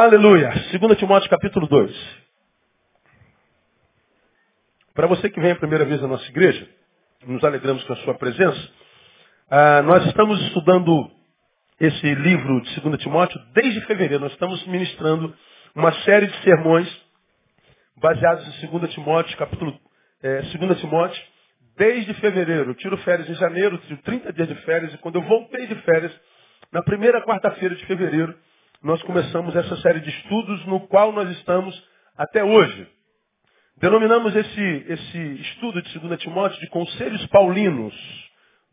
Aleluia. 2 Timóteo capítulo 2. Para você que vem a primeira vez na nossa igreja, nos alegramos com a sua presença. Ah, nós estamos estudando esse livro de 2 Timóteo desde fevereiro. Nós estamos ministrando uma série de sermões baseados em 2 Timóteo, capítulo é, 2 Timóteo, desde fevereiro. Eu tiro férias em janeiro, tiro 30 dias de férias, e quando eu voltei de férias, na primeira quarta-feira de fevereiro, nós começamos essa série de estudos no qual nós estamos até hoje. Denominamos esse, esse estudo de 2 Timóteo de conselhos paulinos.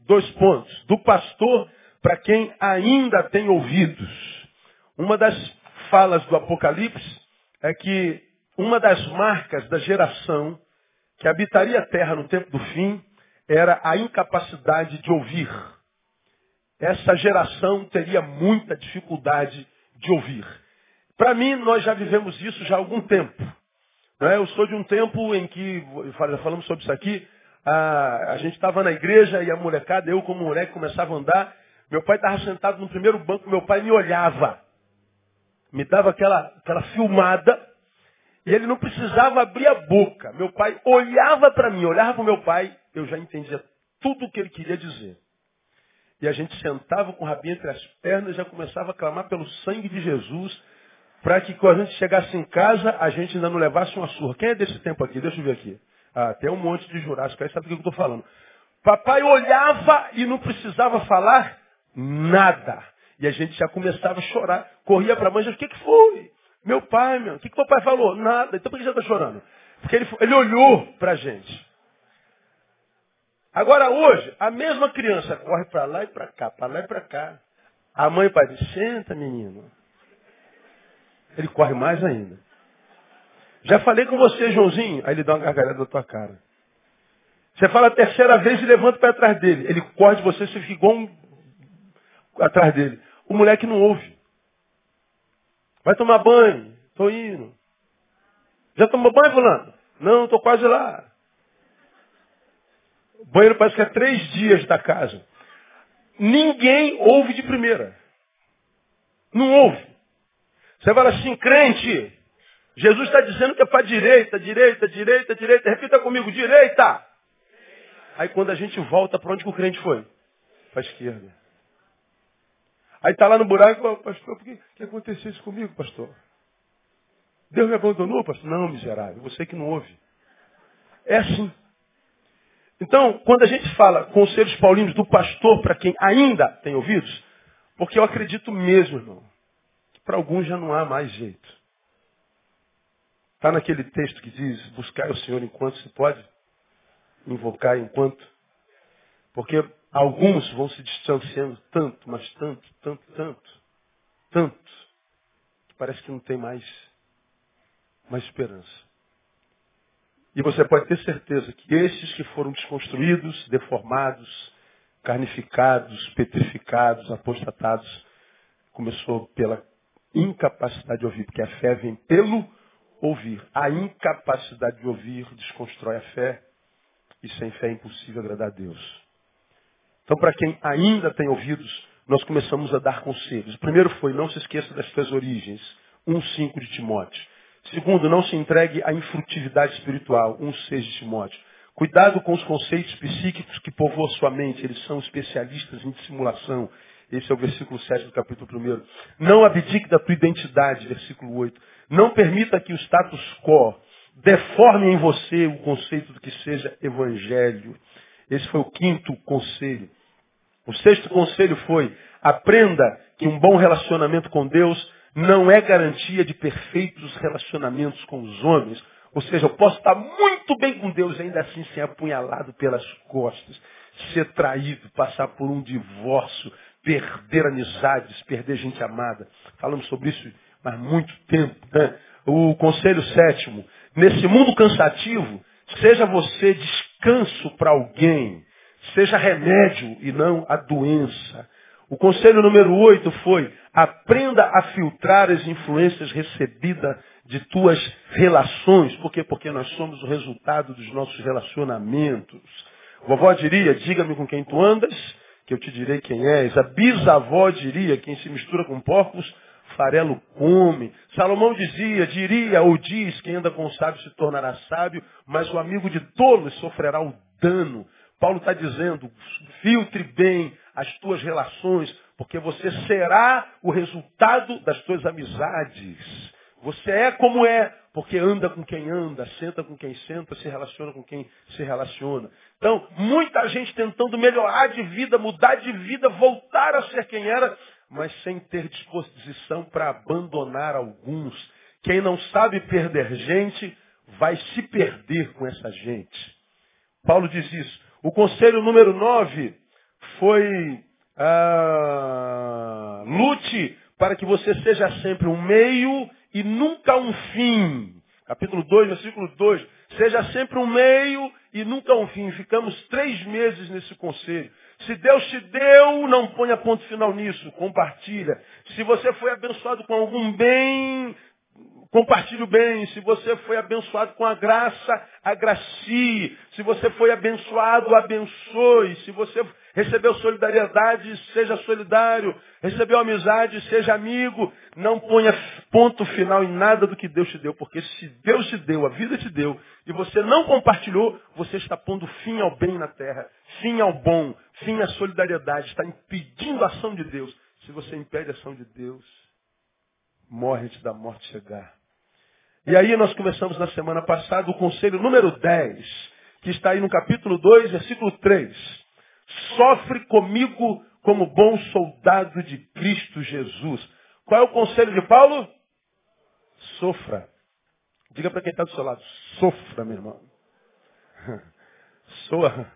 Dois pontos. Do pastor para quem ainda tem ouvidos. Uma das falas do Apocalipse é que uma das marcas da geração que habitaria a terra no tempo do fim era a incapacidade de ouvir. Essa geração teria muita dificuldade de ouvir. Para mim, nós já vivemos isso já há algum tempo. É? Eu sou de um tempo em que, falamos sobre isso aqui, a, a gente estava na igreja e a molecada, eu como moleque, começava a andar. Meu pai estava sentado no primeiro banco, meu pai me olhava. Me dava aquela, aquela filmada e ele não precisava abrir a boca. Meu pai olhava para mim, olhava para o meu pai, eu já entendia tudo o que ele queria dizer. E a gente sentava com o rabinho entre as pernas e já começava a clamar pelo sangue de Jesus, para que quando a gente chegasse em casa, a gente ainda não levasse uma surra. Quem é desse tempo aqui? Deixa eu ver aqui. Ah, tem um monte de jurássico aí, sabe do que eu estou falando. Papai olhava e não precisava falar nada. E a gente já começava a chorar. Corria para a mãe, o que, que foi? Meu pai, meu, o que, que meu pai falou? Nada. Então por que já está chorando? Porque ele, ele olhou para a gente. Agora hoje, a mesma criança corre para lá e para cá, para lá e para cá. A mãe e o pai diz, senta menino. Ele corre mais ainda. Já falei com você, Joãozinho. Aí ele dá uma gargalhada na tua cara. Você fala a terceira vez e levanta para trás dele. Ele corre de você, você fica igual um... atrás dele. O moleque não ouve. Vai tomar banho. Estou indo. Já tomou banho, fulano? Não, estou quase lá. O banheiro parece que é três dias da casa. Ninguém ouve de primeira. Não ouve. Você fala assim, crente, Jesus está dizendo que é para direita, direita, direita, direita. Repita comigo, direita. Aí quando a gente volta, para onde que o crente foi? Para a esquerda. Aí está lá no buraco, pastor, por que, que aconteceu isso comigo, pastor? Deus me abandonou, pastor? Não, miserável, você que não ouve. É assim. Então, quando a gente fala conselhos paulinos do pastor para quem ainda tem ouvidos, porque eu acredito mesmo, irmão, que para alguns já não há mais jeito. Está naquele texto que diz, buscar o Senhor enquanto se pode, invocar enquanto. Porque alguns vão se distanciando tanto, mas tanto, tanto, tanto, tanto, que parece que não tem mais, mais esperança. E você pode ter certeza que esses que foram desconstruídos, deformados, carnificados, petrificados, apostatados, começou pela incapacidade de ouvir, porque a fé vem pelo ouvir. A incapacidade de ouvir desconstrói a fé, e sem fé é impossível agradar a Deus. Então, para quem ainda tem ouvidos, nós começamos a dar conselhos. O primeiro foi, não se esqueça das suas origens. 1,5 de Timóteo. Segundo, não se entregue à infrutividade espiritual. 1,6 de Timóteo. Cuidado com os conceitos psíquicos que povoam sua mente. Eles são especialistas em dissimulação. Esse é o versículo 7 do capítulo 1. Não abdique da tua identidade, versículo 8. Não permita que o status quo deforme em você o conceito do que seja evangelho. Esse foi o quinto conselho. O sexto conselho foi: aprenda que um bom relacionamento com Deus não é garantia de perfeitos relacionamentos com os homens. Ou seja, eu posso estar muito bem com Deus ainda assim ser apunhalado pelas costas, ser traído, passar por um divórcio, perder amizades, perder gente amada. Falamos sobre isso há muito tempo. Né? O conselho sétimo, nesse mundo cansativo, seja você descanso para alguém, seja remédio e não a doença. O conselho número oito foi, aprenda a filtrar as influências recebidas de tuas relações. Por quê? Porque nós somos o resultado dos nossos relacionamentos. Vovó diria, diga-me com quem tu andas, que eu te direi quem és. A bisavó diria, quem se mistura com porcos, farelo come. Salomão dizia, diria ou diz, quem anda com o sábio se tornará sábio, mas o amigo de tolos sofrerá o dano. Paulo está dizendo, filtre bem as tuas relações, porque você será o resultado das tuas amizades. Você é como é, porque anda com quem anda, senta com quem senta, se relaciona com quem se relaciona. Então, muita gente tentando melhorar de vida, mudar de vida, voltar a ser quem era, mas sem ter disposição para abandonar alguns. Quem não sabe perder gente, vai se perder com essa gente. Paulo diz isso. O conselho número 9 foi ah, lute para que você seja sempre um meio e nunca um fim. Capítulo 2, versículo 2. Seja sempre um meio e nunca um fim. Ficamos três meses nesse conselho. Se Deus te deu, não ponha ponto final nisso. Compartilha. Se você foi abençoado com algum bem, compartilhe o bem. Se você foi abençoado com a graça, agracie. Se você foi abençoado, abençoe. Se você recebeu solidariedade, seja solidário. Recebeu amizade, seja amigo. Não ponha ponto final em nada do que Deus te deu, porque se Deus te deu, a vida te deu, e você não compartilhou, você está pondo fim ao bem na terra, fim ao bom, fim à solidariedade, está impedindo a ação de Deus. Se você impede a ação de Deus, morre antes da morte chegar. E aí nós começamos na semana passada o conselho número 10, que está aí no capítulo 2, versículo 3. Sofre comigo como bom soldado de Cristo Jesus. Qual é o conselho de Paulo? Sofra. Diga para quem está do seu lado, sofra, meu irmão. Soa,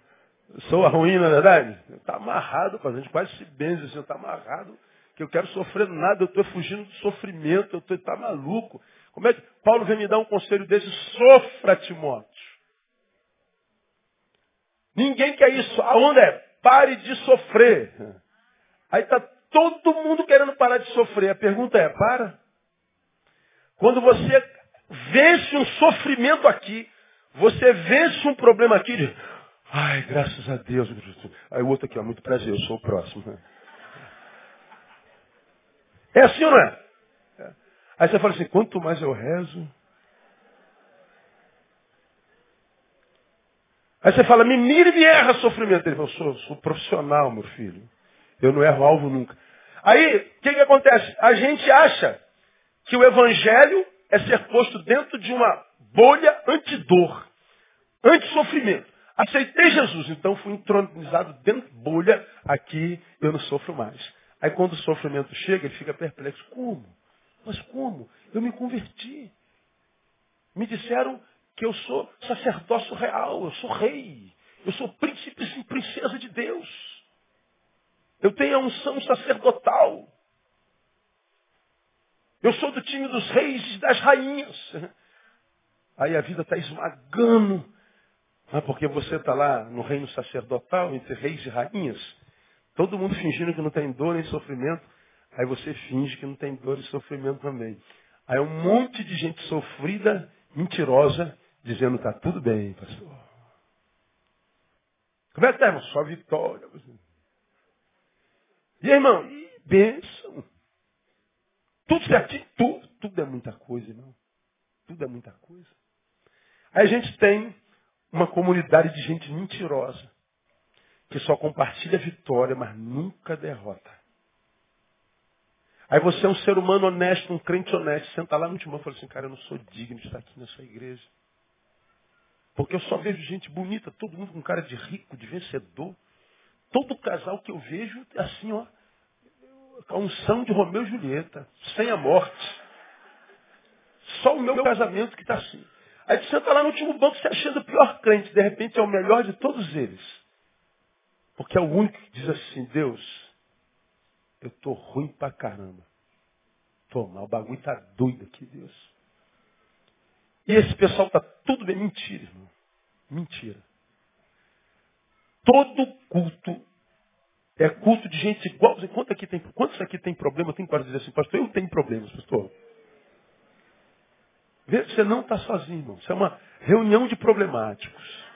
soa ruim, na é verdade? Está amarrado, a gente quase se benze assim, está amarrado, que eu quero sofrer nada, eu estou fugindo do sofrimento, eu estou tá maluco. Como é que Paulo vem me dar um conselho desse? Sofra, Timóteo. Ninguém quer isso. Aonde é? Pare de sofrer. Aí está todo mundo querendo parar de sofrer. A pergunta é, para? Quando você vence um sofrimento aqui, você vence um problema aqui, de, ai, graças a Deus. Aí o outro aqui, ó, muito prazer, eu sou o próximo. É assim ou não é? Aí você fala assim, quanto mais eu rezo. Aí você fala, me mire e erra sofrimento. Ele fala, sou, sou profissional, meu filho. Eu não erro alvo nunca. Aí, o que, que acontece? A gente acha que o evangelho é ser posto dentro de uma bolha antidor, anti-sofrimento. Aceitei Jesus, então fui entronizado dentro de bolha, aqui eu não sofro mais. Aí quando o sofrimento chega, ele fica perplexo. Como? Mas como? Eu me converti. Me disseram que eu sou sacerdócio real, eu sou rei, eu sou príncipe e princesa de Deus. Eu tenho a unção sacerdotal. Eu sou do time dos reis e das rainhas. Aí a vida está esmagando. Ah, porque você está lá no reino sacerdotal, entre reis e rainhas. Todo mundo fingindo que não tem dor nem sofrimento. Aí você finge que não tem dor e sofrimento também. Aí um monte de gente sofrida, mentirosa, dizendo está tudo bem, pastor. Como é que está, irmão? Só vitória. E aí, irmão, e bênção. Tudo certinho, tudo. Tudo é muita coisa, irmão. Tudo é muita coisa. Aí a gente tem uma comunidade de gente mentirosa, que só compartilha vitória, mas nunca derrota. Aí você é um ser humano honesto, um crente honesto, senta lá no timão e fala assim, cara, eu não sou digno de estar aqui nessa igreja. Porque eu só vejo gente bonita, todo mundo com cara de rico, de vencedor. Todo casal que eu vejo, assim, ó, a unção de Romeu e Julieta, sem a morte. Só o meu casamento que está assim. Aí você senta lá no último banco se achando o pior crente, de repente é o melhor de todos eles. Porque é o único que diz assim, Deus, eu tô ruim pra caramba. Tô mal, o bagulho tá doido aqui, Deus. E esse pessoal tá tudo bem. Mentira, irmão. Mentira. Todo culto é culto de gente igual. Quantos aqui tem, quantos aqui tem problema? Tem quase dizer assim, pastor, eu tenho problemas, pastor. Você não está sozinho, irmão. Isso é uma reunião de problemáticos.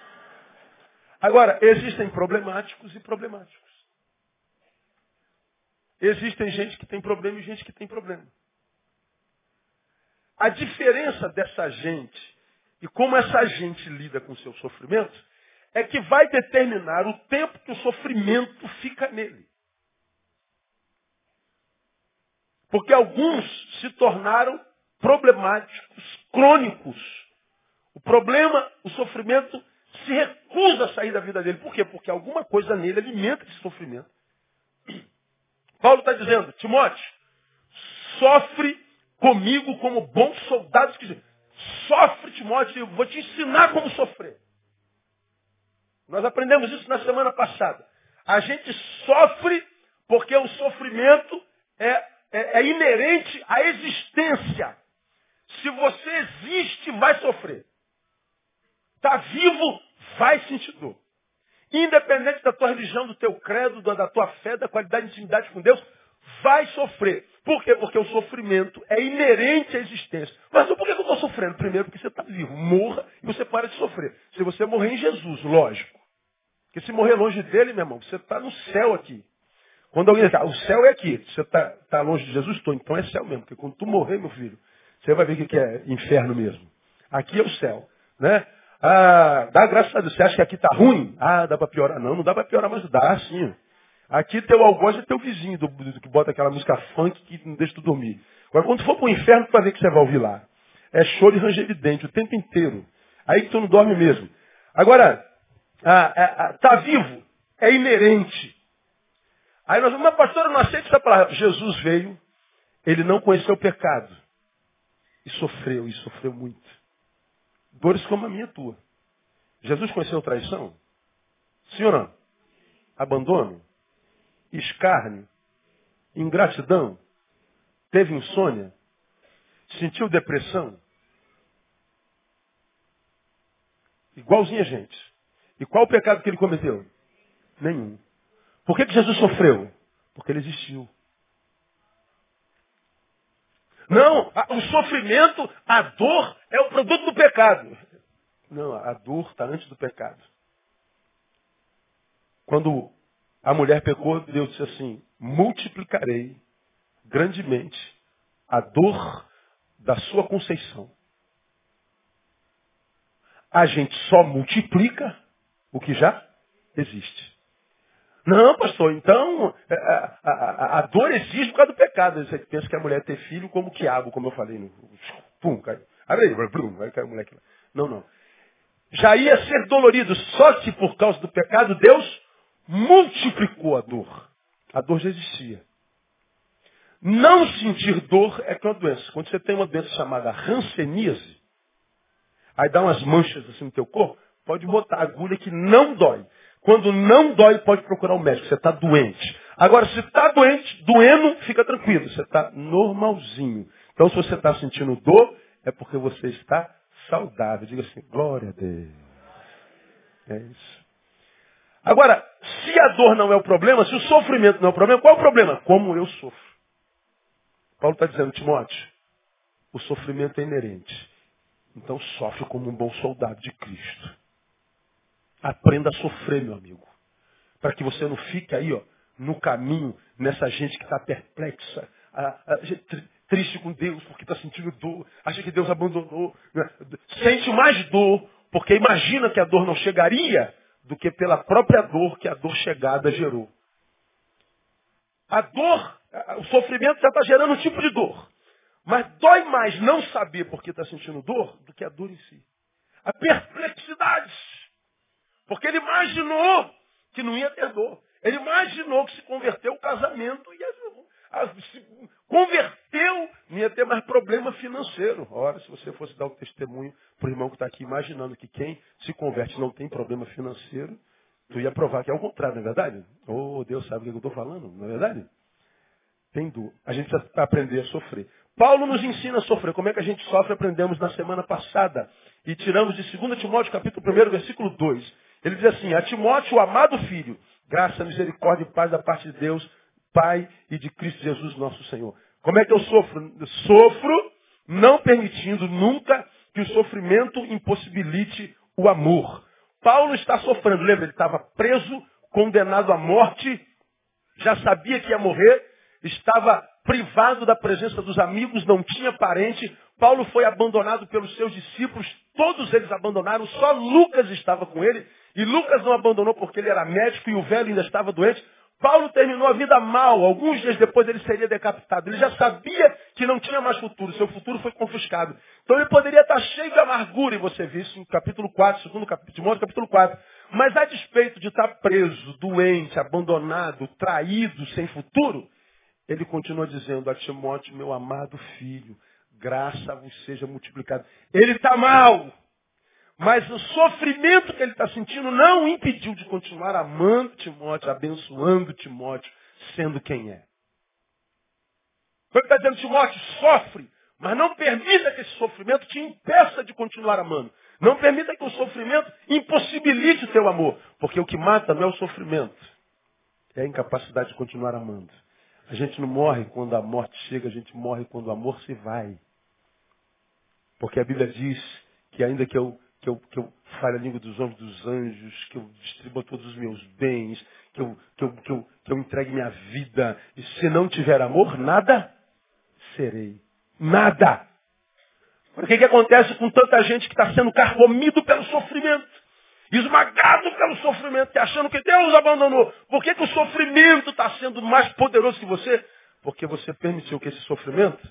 Agora, existem problemáticos e problemáticos. Existem gente que tem problema e gente que tem problema. A diferença dessa gente e como essa gente lida com o seu sofrimento é que vai determinar o tempo que o sofrimento fica nele. Porque alguns se tornaram problemáticos, crônicos. O problema, o sofrimento, se recusa a sair da vida dele. Por quê? Porque alguma coisa nele alimenta esse sofrimento. Paulo está dizendo, Timóteo, sofre comigo como bom soldado que sofre, Timóteo, eu vou te ensinar como sofrer. Nós aprendemos isso na semana passada. A gente sofre porque o sofrimento é, é, é inerente à existência. Se você existe, vai sofrer. Está vivo, vai sentir dor. Independente da tua religião, do teu credo, da tua fé, da qualidade de intimidade com Deus, vai sofrer. Por quê? Porque o sofrimento é inerente à existência. Mas por que eu estou sofrendo? Primeiro, porque você está vivo. Morra e você para de sofrer. Se você morrer em Jesus, lógico. Porque se morrer longe dele, meu irmão, você está no céu aqui. Quando alguém diz, ah, o céu é aqui. Você está tá longe de Jesus? Estou. Então é céu mesmo. Porque quando tu morrer, meu filho, você vai ver o que é inferno mesmo. Aqui é o céu. Né? Ah, dá graças a Deus. Você acha que aqui está ruim? Ah, dá para piorar. Não, não dá para piorar, mas dá sim. Aqui teu algoz é teu vizinho, do, do, que bota aquela música funk que não deixa tu dormir. Agora, quando tu for para o inferno, tu vai ver que você vai ouvir lá. É choro e ranger de dente o tempo inteiro. Aí que tu não dorme mesmo. Agora, tá vivo é inerente. Aí nós vamos, mas pastor, não aceito essa palavra. Jesus veio, ele não conheceu o pecado. E sofreu, e sofreu muito. Dores como a minha tua. Jesus conheceu traição? Ou não? Abandono? Escárnio, ingratidão, teve insônia, sentiu depressão. Igualzinho a gente. E qual o pecado que ele cometeu? Nenhum. Por que, que Jesus sofreu? Porque ele existiu. Não, o sofrimento, a dor é o produto do pecado. Não, a dor está antes do pecado. Quando a mulher pecou, Deus disse assim: multiplicarei grandemente a dor da sua conceição. A gente só multiplica o que já existe. Não, pastor, então é, a, a, a, dor existe por causa do pecado. Você pensa que a mulher ter filho como quiabo, como eu falei. Pum. Abre aí. Não, não. Já ia ser dolorido, só que por causa do pecado, Deus multiplicou a dor. A dor já existia. Não sentir dor é que é uma doença. Quando você tem uma doença chamada ranceníase, aí dá umas manchas assim no teu corpo, pode botar agulha que não dói. Quando não dói, pode procurar o um médico. Você está doente. Agora, se está doente, doendo, fica tranquilo. Você está normalzinho. Então, se você está sentindo dor, é porque você está saudável. Diga assim, glória a Deus. É isso. Agora, se a dor não é o problema, se o sofrimento não é o problema, qual é o problema? Como eu sofro. Paulo está dizendo, Timóteo, o sofrimento é inerente. Então sofre como um bom soldado de Cristo. Aprenda a sofrer, meu amigo. Para que você não fique aí, ó, no caminho, nessa gente que está perplexa, a, a, triste com Deus, porque está sentindo dor, acha que Deus abandonou. Né? Sente mais dor, porque imagina que a dor não chegaria do que pela própria dor que a dor chegada gerou. A dor, o sofrimento já está gerando um tipo de dor. Mas dói mais não saber porque está sentindo dor do que a dor em si. A perplexidade. Porque ele imaginou que não ia ter dor. Ele imaginou que se converteu o casamento ia se converteu, não ia ter mais problema financeiro. Ora, se você fosse dar o um testemunho para o irmão que está aqui imaginando que quem se converte não tem problema financeiro, tu ia provar que é o contrário, não é verdade? Oh, Deus sabe o que eu estou falando, não é verdade? Tem dor. A gente precisa aprender a sofrer. Paulo nos ensina a sofrer. Como é que a gente sofre? Aprendemos na semana passada. E tiramos de 2 Timóteo, capítulo 1, versículo 2. Ele diz assim, a Timóteo, o amado filho, graça, misericórdia e paz da parte de Deus, Pai e de Cristo Jesus nosso Senhor. Como é que eu sofro? Eu sofro não permitindo nunca que o sofrimento impossibilite o amor. Paulo está sofrendo, lembra? Ele estava preso, condenado à morte, já sabia que ia morrer, estava privado da presença dos amigos, não tinha parente. Paulo foi abandonado pelos seus discípulos, todos eles abandonaram, só Lucas estava com ele. E Lucas não abandonou porque ele era médico e o velho ainda estava doente. Paulo terminou a vida mal. Alguns dias depois ele seria decapitado. Ele já sabia que não tinha mais futuro. Seu futuro foi confiscado. Então ele poderia estar cheio de amargura, e você viu isso em capítulo 4, segundo capítulo, Timóteo, capítulo 4. Mas a despeito de estar preso, doente, abandonado, traído, sem futuro, ele continua dizendo a Timóteo, meu amado filho, graça vos seja multiplicada. Ele está mal. Mas o sofrimento que ele está sentindo não o impediu de continuar amando Timóteo, abençoando Timóteo, sendo quem é. Ele está dizendo, Timóteo, sofre, mas não permita que esse sofrimento te impeça de continuar amando. Não permita que o sofrimento impossibilite o teu amor. Porque o que mata não é o sofrimento, é a incapacidade de continuar amando. A gente não morre quando a morte chega, a gente morre quando o amor se vai. Porque a Bíblia diz que ainda que eu que eu, que eu fale a língua dos homens dos anjos, que eu distribua todos os meus bens, que eu, que, eu, que, eu, que eu entregue minha vida. E se não tiver amor, nada serei. Nada. O que, que acontece com tanta gente que está sendo carcomido pelo sofrimento? Esmagado pelo sofrimento, achando que Deus abandonou. Por que, que o sofrimento está sendo mais poderoso que você? Porque você permitiu que esse sofrimento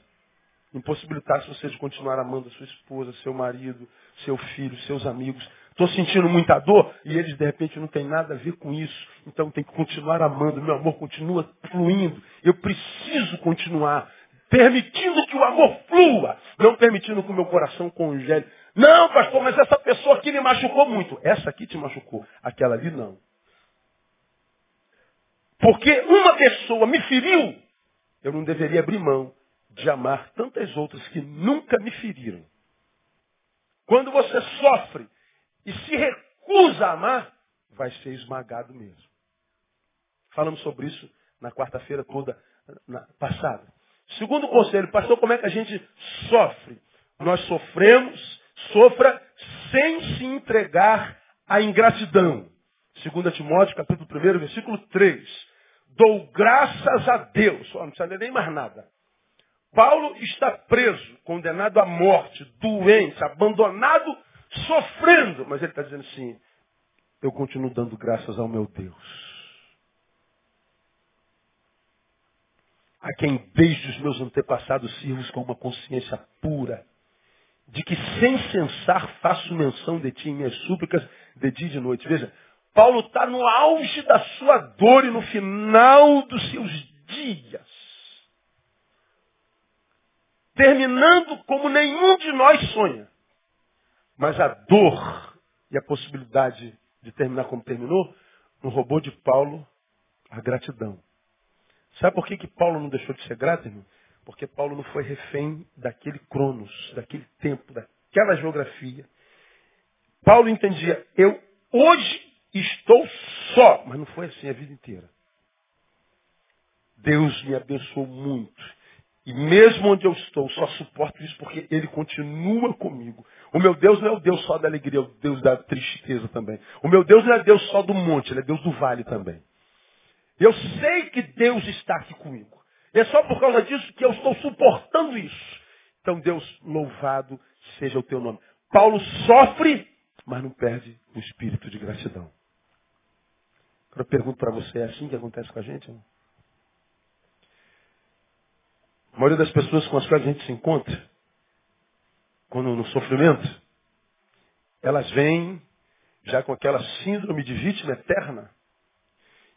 impossibilitasse você de continuar amando a sua esposa, seu marido, seu filho, seus amigos. Estou sentindo muita dor e eles de repente não têm nada a ver com isso. Então tem que continuar amando. Meu amor continua fluindo. Eu preciso continuar permitindo que o amor flua, não permitindo que o meu coração congele. Não, pastor, mas essa pessoa aqui me machucou muito. Essa aqui te machucou, aquela ali não. Porque uma pessoa me feriu, eu não deveria abrir mão de amar tantas outras que nunca me feriram. Quando você sofre e se recusa a amar, vai ser esmagado mesmo. Falamos sobre isso na quarta-feira toda passada. Segundo conselho, pastor, como é que a gente sofre? Nós sofremos, sofra sem se entregar à ingratidão. 2 Timóteo, capítulo 1, versículo 3. Dou graças a Deus. não precisa ler nem mais nada. Paulo está preso, condenado à morte, doente, abandonado, sofrendo. Mas ele está dizendo assim, eu continuo dando graças ao meu Deus. A quem desde os meus antepassados sirvo com uma consciência pura, de que sem cessar faço menção de ti em minhas súplicas de dia e de noite. Veja, Paulo está no auge da sua dor e no final dos seus dias terminando como nenhum de nós sonha. Mas a dor e a possibilidade de terminar como terminou não roubou de Paulo a gratidão. Sabe por que, que Paulo não deixou de ser grato, irmão? Porque Paulo não foi refém daquele cronos, daquele tempo, daquela geografia. Paulo entendia, eu hoje estou só, mas não foi assim a vida inteira. Deus me abençoou muito. E mesmo onde eu estou, só suporto isso porque Ele continua comigo. O meu Deus não é o Deus só da alegria, é o Deus da tristeza também. O meu Deus não é Deus só do monte, Ele é Deus do vale também. Eu sei que Deus está aqui comigo. E é só por causa disso que eu estou suportando isso. Então, Deus, louvado seja o teu nome. Paulo sofre, mas não perde o espírito de gratidão. Eu pergunto para você, é assim que acontece com a gente? A maioria das pessoas com as quais a gente se encontra, quando no sofrimento, elas vêm já com aquela síndrome de vítima eterna.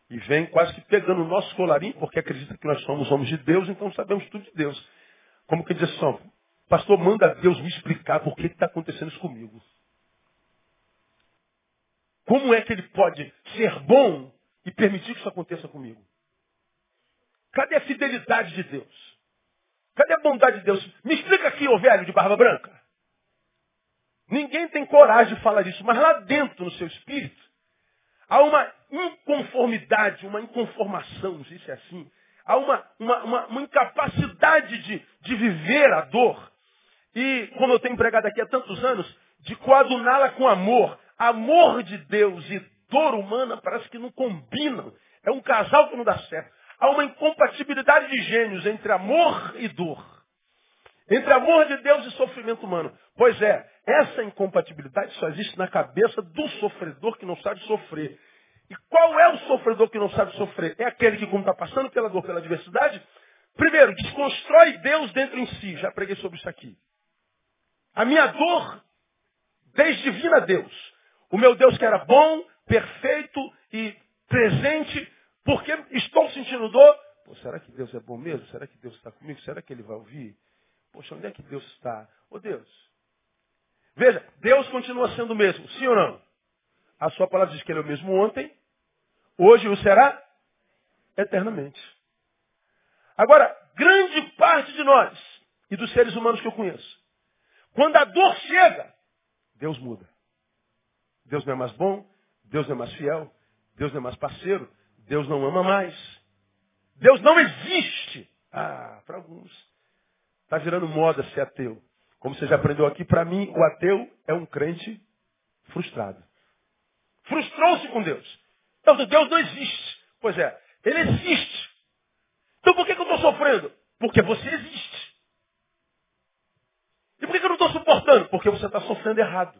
E vem quase que pegando o nosso colarinho, porque acredita que nós somos homens de Deus, então sabemos tudo de Deus. Como que diz assim, pastor, manda Deus me explicar por que está acontecendo isso comigo. Como é que ele pode ser bom e permitir que isso aconteça comigo? Cadê a fidelidade de Deus? Cadê a bondade de Deus? Me explica aqui, ô velho de barba branca. Ninguém tem coragem de falar isso, mas lá dentro, no seu espírito, há uma inconformidade, uma inconformação, não se é assim. Há uma, uma, uma, uma incapacidade de, de viver a dor. E, como eu tenho pregado aqui há tantos anos, de coaduná-la com amor. Amor de Deus e dor humana parece que não combinam. É um casal que não dá certo. há uma incompatibilidade de gênios entre amor e dor. Entre amor de Deus e sofrimento humano. Pois é, essa incompatibilidade só existe na cabeça do sofredor que não sabe sofrer. E qual é o sofredor que não sabe sofrer? É aquele que, como está passando pela dor, pela adversidade, primeiro, desconstrói Deus dentro em si. Já preguei sobre isso aqui. A minha dor desdivina Deus. O meu Deus que era bom, perfeito e presente, porque estou sentindo dor. Pô, será que Deus é bom mesmo? Será que Deus está comigo? Será que Ele vai ouvir? Poxa, onde é que Deus está? Ô Deus. Veja, Deus continua sendo o mesmo, sim ou não? A sua palavra diz que ele é o mesmo ontem, hoje o será eternamente. Agora, grande parte de nós e dos seres humanos que eu conheço, quando a dor chega, Deus muda. Deus não é mais bom, Deus não é mais fiel, Deus não é mais parceiro, Deus não ama mais. Deus não existe. Ah, para alguns. Está virando moda ser ateu. Como você já aprendeu aqui, para mim, o ateu é um crente frustrado. Frustrou-se com Deus. Então, Deus não existe. Pois é, ele existe. Então por que, que eu estou sofrendo? Porque você existe. E por que, que eu não estou suportando? Porque você está sofrendo errado.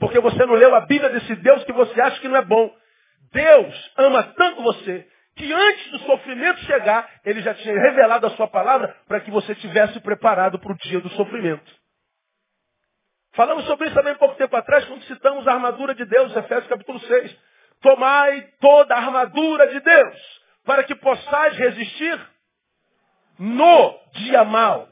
Porque você não leu a Bíblia desse Deus que você acha que não é bom. Deus ama tanto você que antes do sofrimento chegar, ele já tinha revelado a sua palavra para que você tivesse preparado para o dia do sofrimento. Falamos sobre isso também pouco tempo atrás, quando citamos a armadura de Deus, Efésios capítulo 6. Tomai toda a armadura de Deus, para que possais resistir no dia mal.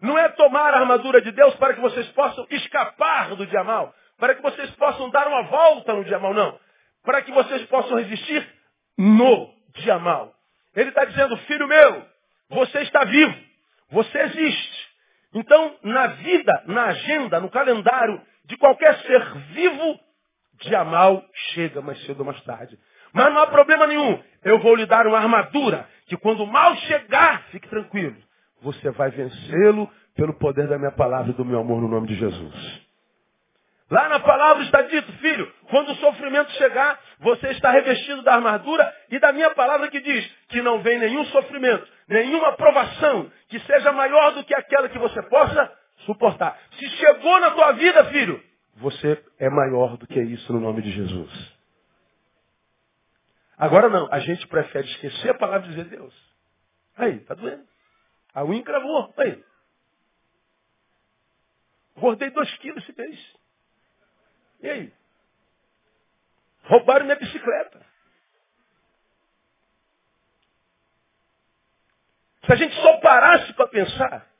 Não é tomar a armadura de Deus para que vocês possam escapar do dia mal, para que vocês possam dar uma volta no dia mal, não. Para que vocês possam resistir no dia mal. Ele está dizendo, filho meu, você está vivo, você existe. Então, na vida, na agenda, no calendário de qualquer ser vivo, dia mal chega mais cedo ou mais tarde. Mas não há problema nenhum. Eu vou lhe dar uma armadura que quando o mal chegar, fique tranquilo. Você vai vencê-lo pelo poder da minha palavra e do meu amor no nome de Jesus. Lá na palavra está dito, filho, quando o sofrimento chegar, você está revestido da armadura e da minha palavra que diz que não vem nenhum sofrimento, nenhuma provação que seja maior do que aquela que você possa suportar. Se chegou na tua vida, filho, você é maior do que isso no nome de Jesus. Agora não, a gente prefere esquecer a palavra e dizer Deus. Aí, tá doendo. A unha encravou. Aí. Gordei dois quilos esse mês. E aí? Roubaram minha bicicleta. Se a gente só parasse para pensar,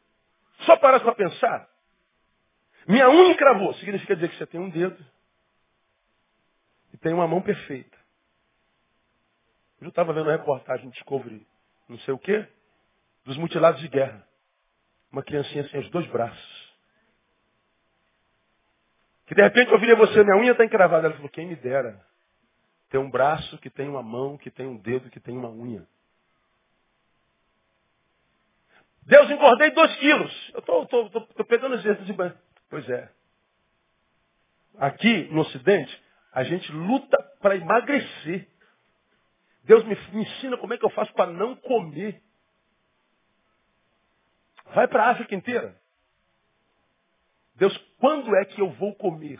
só parasse para pensar, minha unha encravou, significa dizer que você tem um dedo e tem uma mão perfeita. Eu estava vendo uma reportagem Discovery, não sei o quê, dos mutilados de guerra. Uma criancinha sem os dois braços. Que de repente eu virei você, minha unha está encravada. Ela falou, quem me dera. Ter um braço que tem uma mão, que tem um dedo, que tem uma unha. Deus, engordei dois quilos. Eu estou pegando exemplos de banho. Pois é. Aqui no Ocidente, a gente luta para emagrecer. Deus me, me ensina como é que eu faço para não comer. Vai para a África inteira. Deus, quando é que eu vou comer?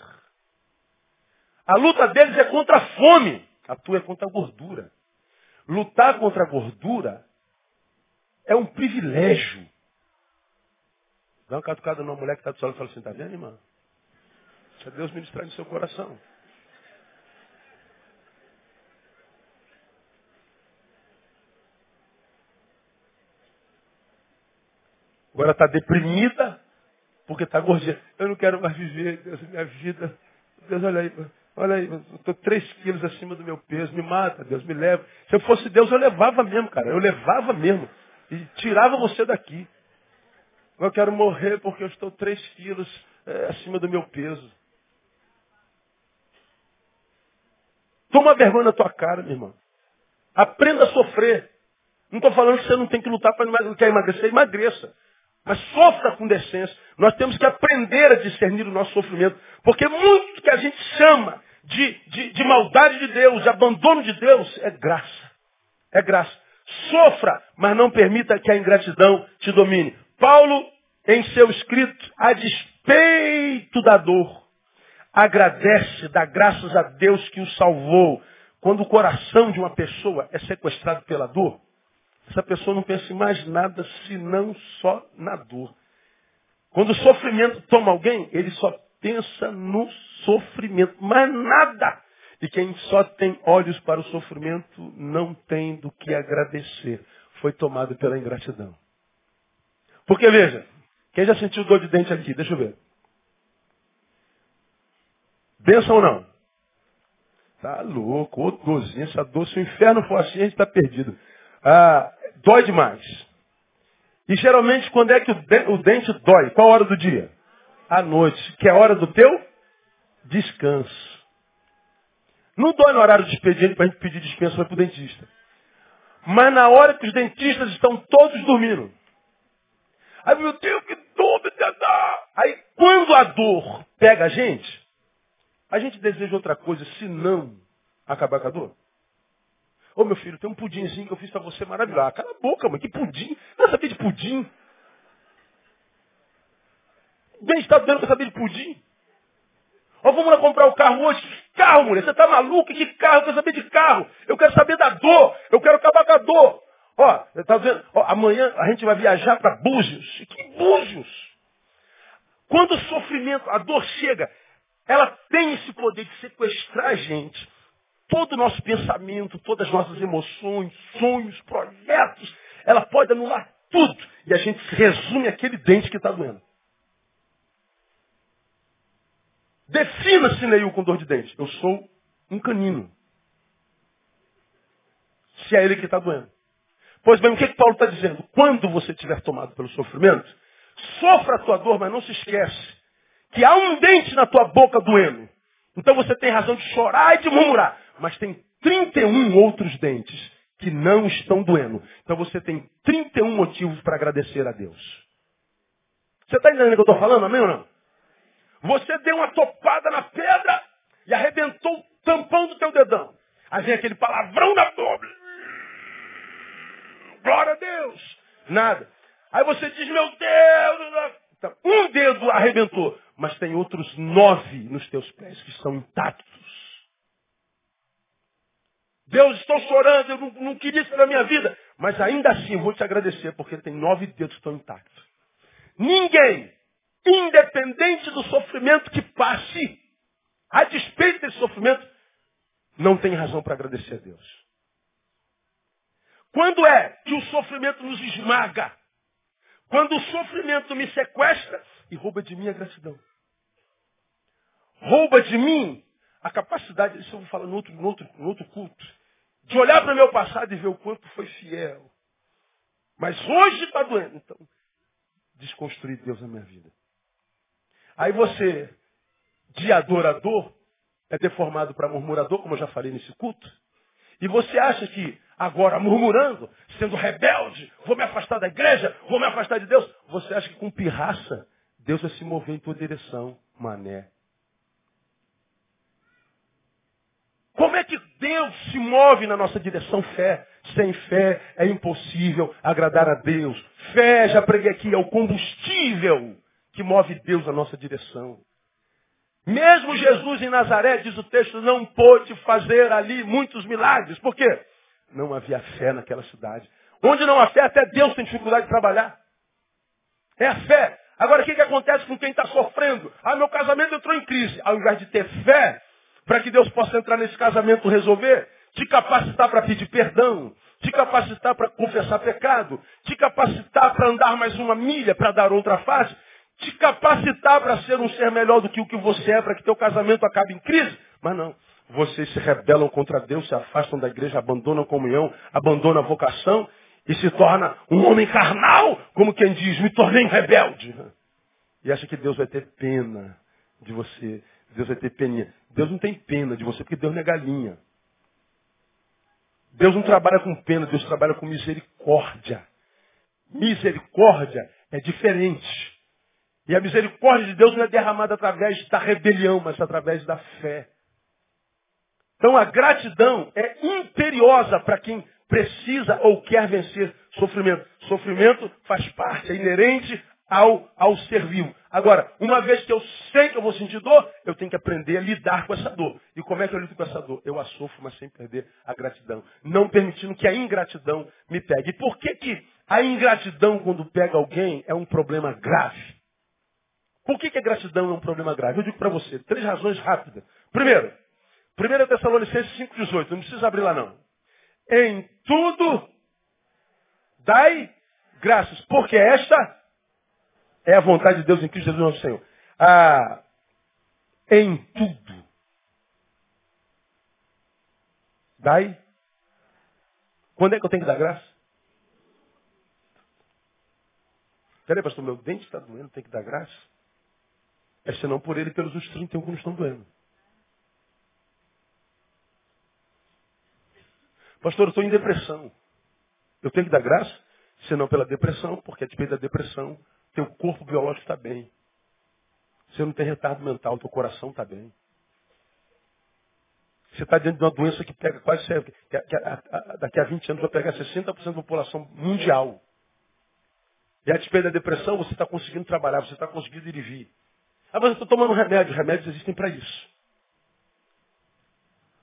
A luta deles é contra a fome. A tua é contra a gordura. Lutar contra a gordura é um privilégio. Dá uma catucada numa mulher que está do sol e fala assim, tá vendo, irmã? Deixa Deus ministrar no seu coração. Agora está deprimida, porque está gordinha. Eu não quero mais viver, Deus, minha vida. Deus, olha aí, olha aí, eu estou três quilos acima do meu peso, me mata, Deus, me leva. Se eu fosse Deus, eu levava mesmo, cara, eu levava mesmo. E tirava você daqui. Eu quero morrer porque eu estou três quilos é, acima do meu peso. Toma vergonha na tua cara, meu irmão. Aprenda a sofrer. Não estou falando que você não tem que lutar para emagrecer, emagreça. Mas sofra com decência. Nós temos que aprender a discernir o nosso sofrimento. Porque muito que a gente chama de, de, de maldade de Deus, de abandono de Deus, é graça. É graça. Sofra, mas não permita que a ingratidão te domine. Paulo, em seu escrito, a despeito da dor, agradece, dá graças a Deus que o salvou. Quando o coração de uma pessoa é sequestrado pela dor, essa pessoa não pensa em mais nada senão só na dor. Quando o sofrimento toma alguém, ele só pensa no sofrimento, mas nada. E quem só tem olhos para o sofrimento não tem do que agradecer. Foi tomado pela ingratidão. Porque veja, quem já sentiu dor de dente aqui? Deixa eu ver. Benção ou não? Tá louco, ô dorzinho, essa dor, se o inferno for assim, a gente está perdido. Ah, dói demais. E geralmente quando é que o dente dói? Qual hora do dia? À noite, que é a hora do teu descanso. Não dói no horário de expediente para a gente pedir dispensa para o dentista. Mas na hora que os dentistas estão todos dormindo. Aí, meu Deus, que dor, Aí, quando a dor pega a gente, a gente deseja outra coisa, senão acabar com a dor. Ô meu filho, tem um pudimzinho que eu fiz para você maravilhoso. Ah, cala a boca, mãe, que pudim? Não saber de pudim. Bem, está doendo para saber de pudim. Ó, vamos lá comprar o carro hoje. Carro, mulher, você está maluco? Que carro? Eu quero saber de carro. Eu quero saber da dor. Eu quero acabar com a dor. Ó, tá vendo? Ó, amanhã a gente vai viajar para Búzios. Que Búzios? Quando o sofrimento, a dor chega, ela tem esse poder de sequestrar a gente. Todo o nosso pensamento, todas as nossas emoções, sonhos, projetos, ela pode anular tudo. E a gente resume aquele dente que está doendo. Defina-se, Neil, com dor de dente. Eu sou um canino. Se é ele que está doendo. Pois bem, o que, que Paulo está dizendo? Quando você estiver tomado pelo sofrimento, sofra a tua dor, mas não se esquece que há um dente na tua boca doendo. Então você tem razão de chorar e de murmurar. Mas tem 31 outros dentes que não estão doendo. Então você tem 31 motivos para agradecer a Deus. Você está entendendo o que eu estou falando, amém ou não? Você deu uma topada na pedra e arrebentou o tampão do teu dedão. Aí vem aquele palavrão da dor. Glória a Deus. Nada. Aí você diz, meu Deus. Então, um dedo arrebentou mas tem outros nove nos teus pés que estão intactos. Deus, estou chorando, eu não, não queria isso na minha vida, mas ainda assim eu vou te agradecer, porque tem nove dedos estão intactos. Ninguém, independente do sofrimento que passe, a despeito desse sofrimento, não tem razão para agradecer a Deus. Quando é que o sofrimento nos esmaga? Quando o sofrimento me sequestra e rouba de mim a gratidão rouba de mim a capacidade, isso eu vou falar no outro, no outro, no outro culto, de olhar para o meu passado e ver o quanto foi fiel. Mas hoje está doendo. Então, desconstruir Deus na minha vida. Aí você, de adorador, é deformado para murmurador, como eu já falei nesse culto. E você acha que agora, murmurando, sendo rebelde, vou me afastar da igreja, vou me afastar de Deus. Você acha que com pirraça, Deus vai se mover em tua direção, mané. Como é que Deus se move na nossa direção? Fé. Sem fé é impossível agradar a Deus. Fé, já preguei aqui, é o combustível que move Deus na nossa direção. Mesmo Jesus em Nazaré, diz o texto, não pôde fazer ali muitos milagres. Por quê? Não havia fé naquela cidade. Onde não há fé, até Deus tem dificuldade de trabalhar. É a fé. Agora, o que, que acontece com quem está sofrendo? Ah, meu casamento entrou em crise. Ao invés de ter fé, para que Deus possa entrar nesse casamento resolver, te capacitar para pedir perdão, te capacitar para confessar pecado, te capacitar para andar mais uma milha, para dar outra face, te capacitar para ser um ser melhor do que o que você é, para que teu casamento acabe em crise. Mas não. Vocês se rebelam contra Deus, se afastam da igreja, abandonam a comunhão, abandonam a vocação e se torna um homem carnal, como quem diz, me tornei um rebelde. E acha que Deus vai ter pena de você. Deus vai ter peninha. Deus não tem pena de você, porque Deus não é galinha. Deus não trabalha com pena, Deus trabalha com misericórdia. Misericórdia é diferente. E a misericórdia de Deus não é derramada através da rebelião, mas através da fé. Então a gratidão é imperiosa para quem precisa ou quer vencer sofrimento. Sofrimento faz parte, é inerente ao, ao ser vivo. Agora, uma vez que eu sei que eu vou sentir dor, eu tenho que aprender a lidar com essa dor. E como é que eu lido com essa dor? Eu a sofro, mas sem perder a gratidão. Não permitindo que a ingratidão me pegue. E por que, que a ingratidão, quando pega alguém, é um problema grave? Por que, que a gratidão é um problema grave? Eu digo para você, três razões rápidas. Primeiro, 1 Tessalonicenses 5,18, não precisa abrir lá não. Em tudo dai graças, porque esta é a vontade de Deus em Cristo Jesus nosso Senhor. Ah, em tudo. Dai. Quando é que eu tenho que dar graça? Peraí, pastor, meu dente está doendo, tem que dar graça? É senão por ele pelos outros 31 que não estão doendo. Pastor, eu estou em depressão. Eu tenho que dar graça? Senão pela depressão, porque a despeito da depressão, teu corpo biológico está bem. Você não tem retardo mental, teu coração está bem. Você está diante de uma doença que pega quase que, que a, a, daqui a 20 anos vai pegar 60% da população mundial. E a despeito da depressão, você está conseguindo trabalhar, você está conseguindo ir vir. Ah, mas eu estou tomando remédio. Remédios existem para isso.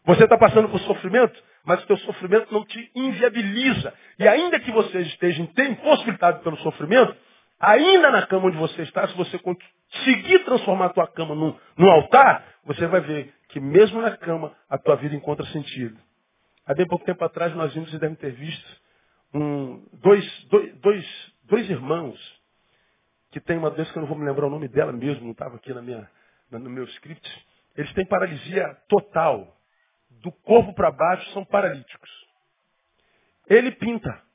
Você está passando por sofrimento, mas o teu sofrimento não te inviabiliza. E ainda que você esteja impossibilitado pelo sofrimento, ainda na cama onde você está, se você conseguir transformar a tua cama num, num altar, você vai ver que mesmo na cama a tua vida encontra sentido. Há bem pouco tempo atrás nós vimos, vocês devem ter visto, um, dois, dois, dois, dois irmãos que têm uma doença que eu não vou me lembrar o nome dela mesmo, não estava aqui na minha, no meu script. Eles têm paralisia total. Do corpo para baixo são paralíticos. Ele pinta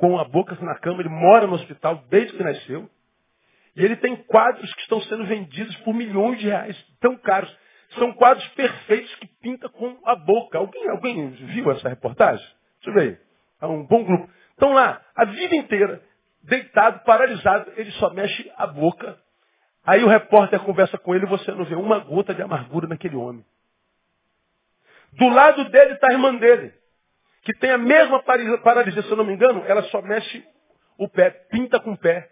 com a boca na cama, ele mora no hospital desde que nasceu. E ele tem quadros que estão sendo vendidos por milhões de reais, tão caros. São quadros perfeitos que pinta com a boca. Alguém, alguém viu essa reportagem? Deixa eu ver. É um bom grupo. Estão lá, a vida inteira, deitado, paralisado, ele só mexe a boca. Aí o repórter conversa com ele e você não vê uma gota de amargura naquele homem. Do lado dele está a irmã dele que tem a mesma paralisia, se eu não me engano, ela só mexe o pé, pinta com o pé.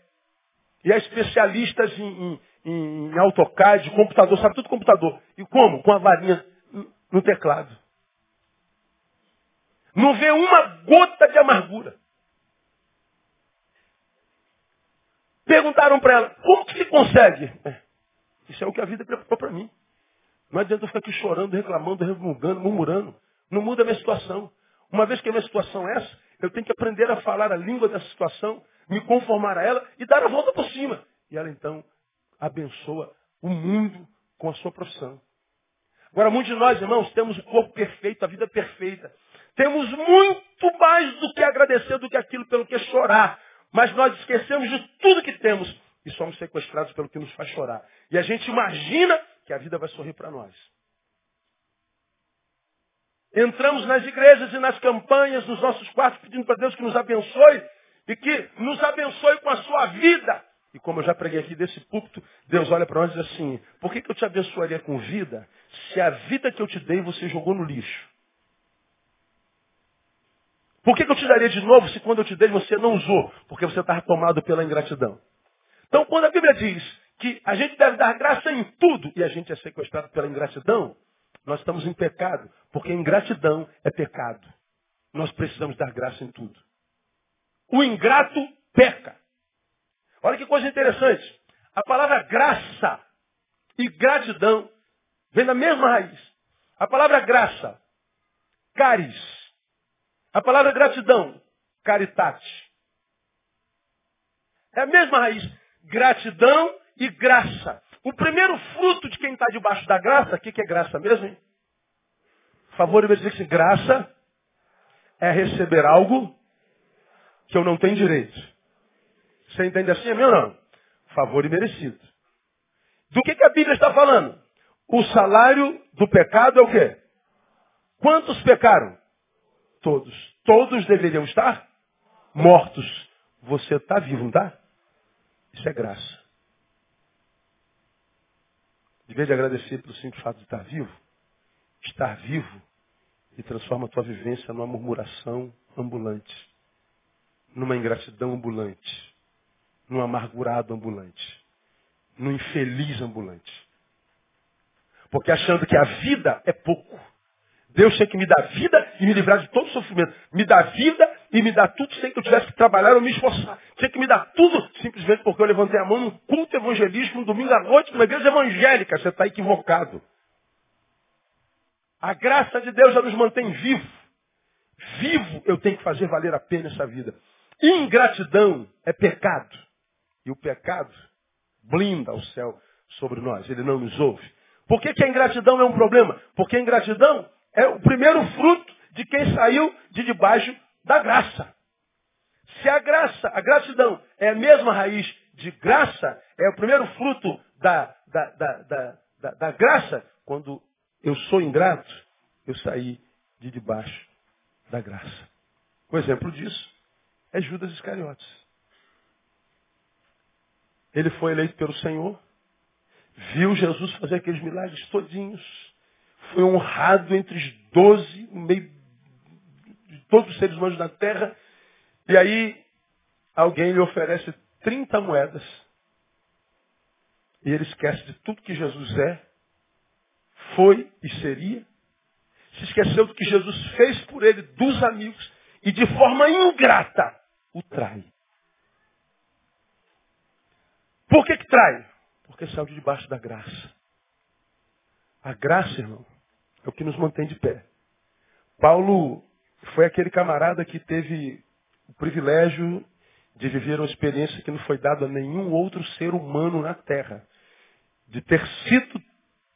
E é especialistas em, em, em AutoCAD, computador, sabe tudo computador. E como? Com a varinha no teclado. Não vê uma gota de amargura. Perguntaram para ela, como que se consegue? É, isso é o que a vida preparou para mim. Não adianta eu ficar aqui chorando, reclamando, remugando, murmurando. Não muda a minha situação. Uma vez que a minha situação é essa, eu tenho que aprender a falar a língua dessa situação, me conformar a ela e dar a volta por cima. E ela então abençoa o mundo com a sua profissão. Agora, muitos de nós, irmãos, temos o corpo perfeito, a vida perfeita. Temos muito mais do que agradecer do que aquilo pelo que chorar. Mas nós esquecemos de tudo que temos e somos sequestrados pelo que nos faz chorar. E a gente imagina que a vida vai sorrir para nós. Entramos nas igrejas e nas campanhas, nos nossos quartos, pedindo para Deus que nos abençoe e que nos abençoe com a sua vida. E como eu já preguei aqui desse púlpito, Deus olha para nós e diz assim, por que, que eu te abençoaria com vida se a vida que eu te dei você jogou no lixo? Por que, que eu te daria de novo se quando eu te dei você não usou? Porque você está tomado pela ingratidão. Então quando a Bíblia diz que a gente deve dar graça em tudo e a gente é sequestrado pela ingratidão, nós estamos em pecado, porque ingratidão é pecado. Nós precisamos dar graça em tudo. O ingrato peca. Olha que coisa interessante. A palavra graça e gratidão vem da mesma raiz. A palavra graça, caris. A palavra gratidão, caritate. É a mesma raiz. Gratidão e graça. O primeiro fruto de quem está debaixo da graça, o que, que é graça mesmo? Hein? Favor de dizer que graça é receber algo que eu não tenho direito. Você entende assim, meu não? Favor imerecido. Do que, que a Bíblia está falando? O salário do pecado é o quê? Quantos pecaram? Todos. Todos deveriam estar mortos. Você está vivo, não está? Isso é graça. De vez de agradecer pelo simples fato de estar vivo, estar vivo e transforma a tua vivência numa murmuração, ambulante, numa ingratidão ambulante, num amargurado ambulante, num infeliz ambulante. Porque achando que a vida é pouco. Deus tem que me dar vida e me livrar de todo sofrimento. Me dá vida e me dá tudo sem que eu tivesse que trabalhar ou me esforçar. Tinha que me dar tudo simplesmente porque eu levantei a mão num culto evangelístico, um domingo à noite, numa igreja evangélica. Você está equivocado. A graça de Deus já nos mantém vivos. Vivo eu tenho que fazer valer a pena essa vida. Ingratidão é pecado. E o pecado blinda o céu sobre nós. Ele não nos ouve. Por que, que a ingratidão é um problema? Porque a ingratidão é o primeiro fruto de quem saiu de debaixo da graça. Se a graça, a gratidão é a mesma raiz de graça, é o primeiro fruto da, da, da, da, da graça, quando eu sou ingrato, eu saí de debaixo da graça. Um exemplo disso é Judas Iscariotes. Ele foi eleito pelo Senhor, viu Jesus fazer aqueles milagres todinhos, foi honrado entre os doze, no meio todos os seres humanos da terra, e aí alguém lhe oferece 30 moedas, e ele esquece de tudo que Jesus é, foi e seria, se esqueceu do que Jesus fez por ele, dos amigos, e de forma ingrata o trai. Por que, que trai? Porque saiu de debaixo da graça. A graça, irmão, é o que nos mantém de pé. Paulo foi aquele camarada que teve o privilégio de viver uma experiência que não foi dada a nenhum outro ser humano na terra. De ter sido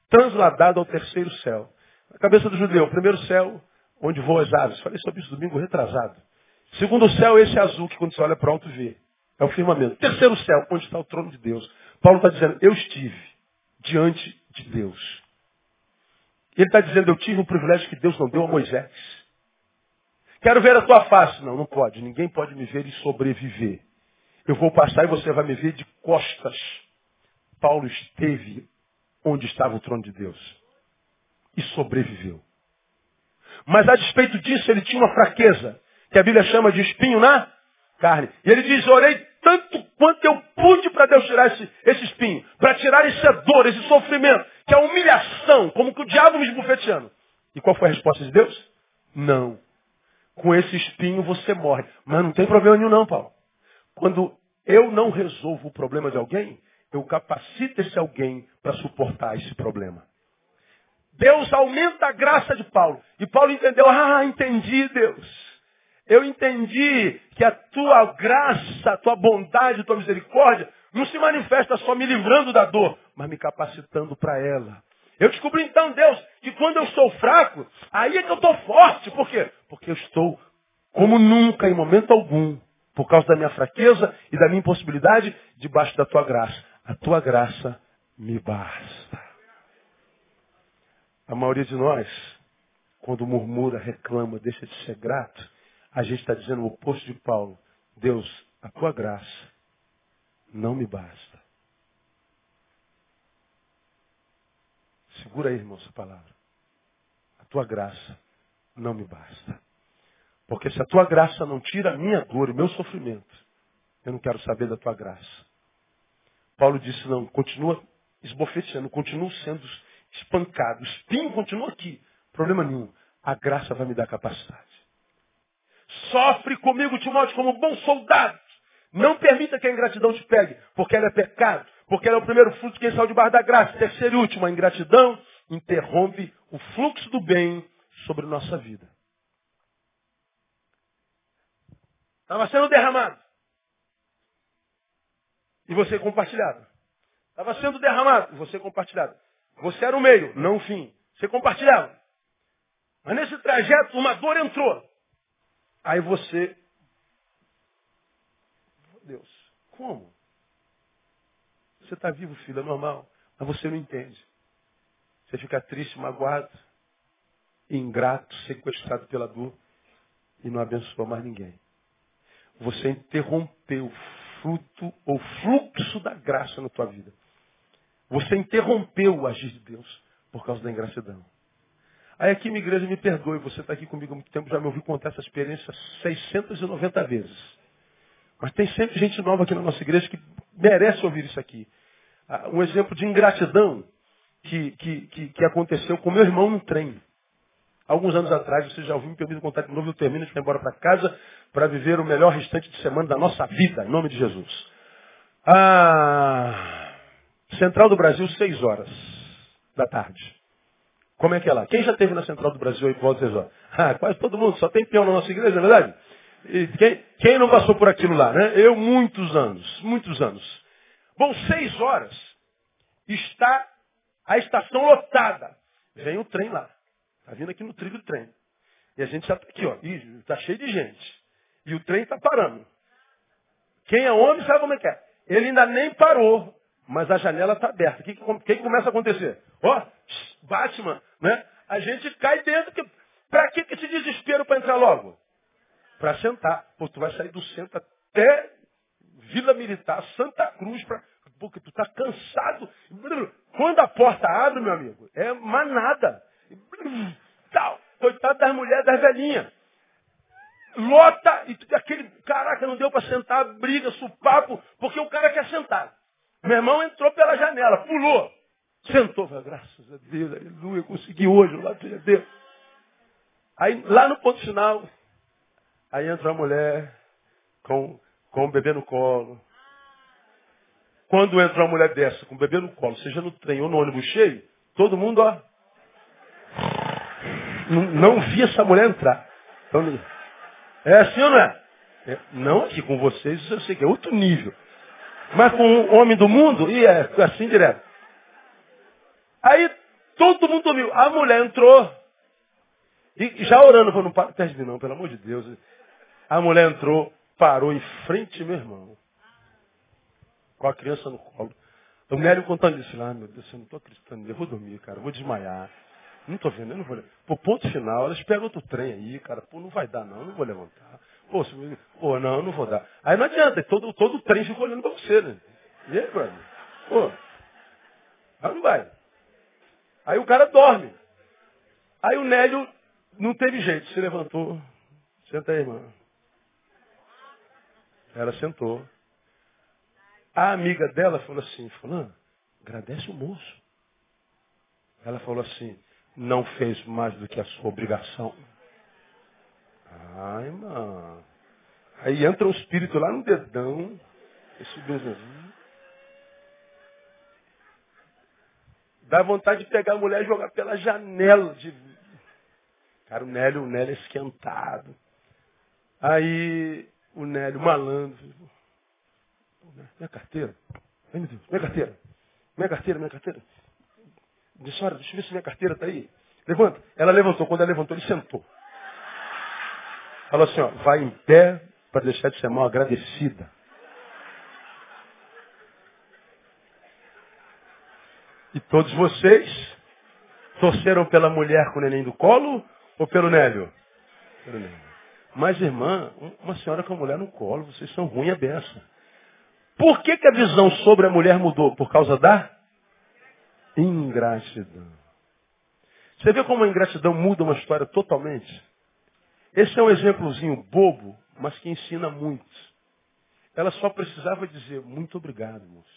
transladado ao terceiro céu. Na cabeça do judeu, primeiro céu, onde voam as aves. Falei sobre isso domingo retrasado. Segundo céu, esse azul que quando você olha para alto vê. É o firmamento. Terceiro céu, onde está o trono de Deus. Paulo está dizendo, eu estive diante de Deus. Ele está dizendo, eu tive um privilégio que Deus não deu a Moisés. Quero ver a tua face. Não, não pode. Ninguém pode me ver e sobreviver. Eu vou passar e você vai me ver de costas. Paulo esteve onde estava o trono de Deus. E sobreviveu. Mas a despeito disso, ele tinha uma fraqueza, que a Bíblia chama de espinho na carne. E ele diz, orei tanto quanto eu pude para Deus tirar esse, esse espinho, para tirar essa dor, esse sofrimento, que é a humilhação, como que o diabo me esbufeteando. E qual foi a resposta de Deus? Não. Com esse espinho você morre. Mas não tem problema nenhum não, Paulo. Quando eu não resolvo o problema de alguém, eu capacito esse alguém para suportar esse problema. Deus aumenta a graça de Paulo. E Paulo entendeu, ah, entendi, Deus. Eu entendi que a tua graça, a tua bondade, a tua misericórdia não se manifesta só me livrando da dor, mas me capacitando para ela. Eu descobri então, Deus, que quando eu estou fraco, aí é que eu estou forte. Por quê? Porque eu estou como nunca, em momento algum, por causa da minha fraqueza e da minha impossibilidade, debaixo da tua graça. A tua graça me basta. A maioria de nós, quando murmura, reclama, deixa de ser grato, a gente está dizendo o oposto de Paulo. Deus, a tua graça não me basta. Segura aí, irmão, essa palavra. A tua graça não me basta. Porque se a tua graça não tira a minha dor, o meu sofrimento, eu não quero saber da tua graça. Paulo disse, não, continua esbofeteando, continua sendo espancado, espinho continua aqui. Problema nenhum. A graça vai me dar capacidade. Sofre comigo, Timóteo, como bom soldado. Não permita que a ingratidão te pegue, porque ela é pecado, porque ela é o primeiro fruto de quem saiu debaixo da graça. Terceiro e último, a ingratidão interrompe o fluxo do bem sobre nossa vida. Estava sendo derramado. E você compartilhava. Estava sendo derramado. E você compartilhava. Você era o meio, não o fim. Você compartilhava. Mas nesse trajeto, uma dor entrou. Aí você. Deus, como? Você está vivo, filho, é normal. Mas você não entende. Você fica triste, magoado, ingrato, sequestrado pela dor e não abençoa mais ninguém. Você interrompeu o fruto ou fluxo da graça na tua vida. Você interrompeu o agir de Deus por causa da ingratidão. Aí aqui minha igreja me perdoe, você está aqui comigo há muito tempo, já me ouviu contar essa experiência 690 vezes. Mas tem sempre gente nova aqui na nossa igreja que merece ouvir isso aqui. Ah, um exemplo de ingratidão que, que, que, que aconteceu com meu irmão no trem. Alguns anos atrás, você já ouviu me permite contar de novo, eu termino de ir embora para casa para viver o melhor restante de semana da nossa vida, em nome de Jesus. Ah, Central do Brasil, 6 horas da tarde. Como é que é lá? Quem já teve na Central do Brasil aí por volta de 6 horas? Ah, quase todo mundo, só tem peão na nossa igreja, não é verdade? Quem, quem não passou por aquilo lá, né? Eu, muitos anos, muitos anos. Bom, 6 horas está a estação lotada. Vem o trem lá. Está vindo aqui no trilho do trem. E a gente já está aqui, ó. Está cheio de gente. E o trem está parando. Quem é homem sabe como é que é. Ele ainda nem parou, mas a janela está aberta. O que, que, que, começa a acontecer? Ó, Batman, né? A gente cai dentro. Que... Para que, que esse desespero para entrar logo? Para sentar. Pô, tu vai sair do centro até Vila Militar, Santa Cruz, pra... porque tu está cansado. Quando a porta abre, meu amigo, é manada. Tal. Coitado das mulheres, das velhinhas lota, e aquele, caraca, não deu para sentar, briga, supapo, porque o cara quer sentar. Meu irmão entrou pela janela, pulou, sentou, falei, graças a Deus, aleluia, consegui hoje, lá a Deus. Aí, lá no ponto final, aí entra a mulher com, com o bebê no colo. Quando entra uma mulher dessa, com o bebê no colo, seja no trem ou no ônibus cheio, todo mundo, ó, não, via essa mulher entrar. Então, é assim ou não é? é? Não aqui com vocês, eu sei que é outro nível. Mas com o homem do mundo, e é assim direto. Aí todo mundo dormiu. A mulher entrou. E já orando, falou, não para perto de mim não, pelo amor de Deus. A mulher entrou, parou em frente meu irmão. Com a criança no colo. O Nélio contando isso lá, ah, meu Deus, eu não estou acreditando, eu vou dormir, cara, eu vou desmaiar. Não estou vendo, eu não vou levantar. Pô, ponto final, elas pegam outro trem aí, cara. Pô, não vai dar não, eu não vou levantar. Pô, se... Pô não, eu não vou dar. Aí não adianta, todo, todo o trem fica olhando para você, né? E aí, brother? Pô, aí não vai. Aí o cara dorme. Aí o Nélio não teve jeito, se levantou. Senta aí, irmã. Ela sentou. A amiga dela falou assim, fulano, agradece o moço. Ela falou assim, não fez mais do que a sua obrigação. Ai, mano. Aí entra um espírito lá no dedão. Esse dedãozinho. Dá vontade de pegar a mulher e jogar pela janela. De... Cara, o Nélio, o Nélio é esquentado. Aí o Nélio, malandro. Minha carteira. Ai, meu Deus, minha carteira. Minha carteira, minha carteira. Disse, olha, deixa eu ver se minha carteira está aí. Levanta. Ela levantou. Quando ela levantou, ele sentou. Falou assim, ó, vai em pé para deixar de ser mal agradecida. E todos vocês torceram pela mulher com o neném do colo ou pelo Nélio? Pelo Nélio. Mas, irmã, uma senhora com a mulher no colo, vocês são ruim a beça. Por que, que a visão sobre a mulher mudou? Por causa da Ingratidão. Você vê como a ingratidão muda uma história totalmente? Esse é um exemplozinho bobo, mas que ensina muito. Ela só precisava dizer muito obrigado, moço.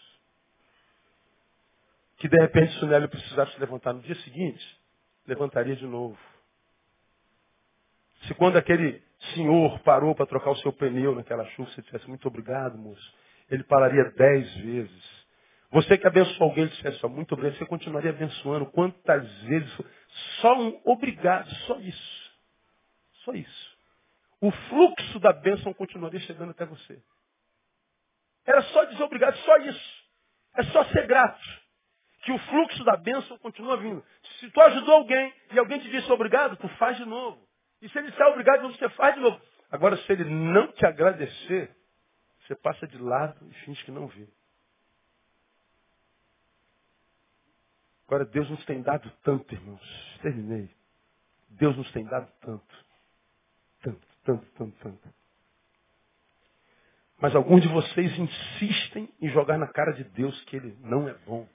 Que de repente, se o Nélio precisasse levantar no dia seguinte, levantaria de novo. Se quando aquele senhor parou para trocar o seu pneu naquela chuva, você dissesse muito obrigado, moço, ele pararia dez vezes. Você que abençoou alguém, disse assim, muito obrigado, você continuaria abençoando. Quantas vezes? Só um obrigado, só isso. Só isso. O fluxo da bênção continuaria chegando até você. Era só dizer obrigado, só isso. É só ser grato. Que o fluxo da bênção continua vindo. Se tu ajudou alguém e alguém te disse obrigado, tu faz de novo. E se ele disser obrigado, você faz de novo. Agora, se ele não te agradecer, você passa de lado e finge que não vê. Agora, Deus nos tem dado tanto, irmãos. Terminei. Deus nos tem dado tanto. Tanto, tanto, tanto, tanto. Mas alguns de vocês insistem em jogar na cara de Deus que Ele não é bom.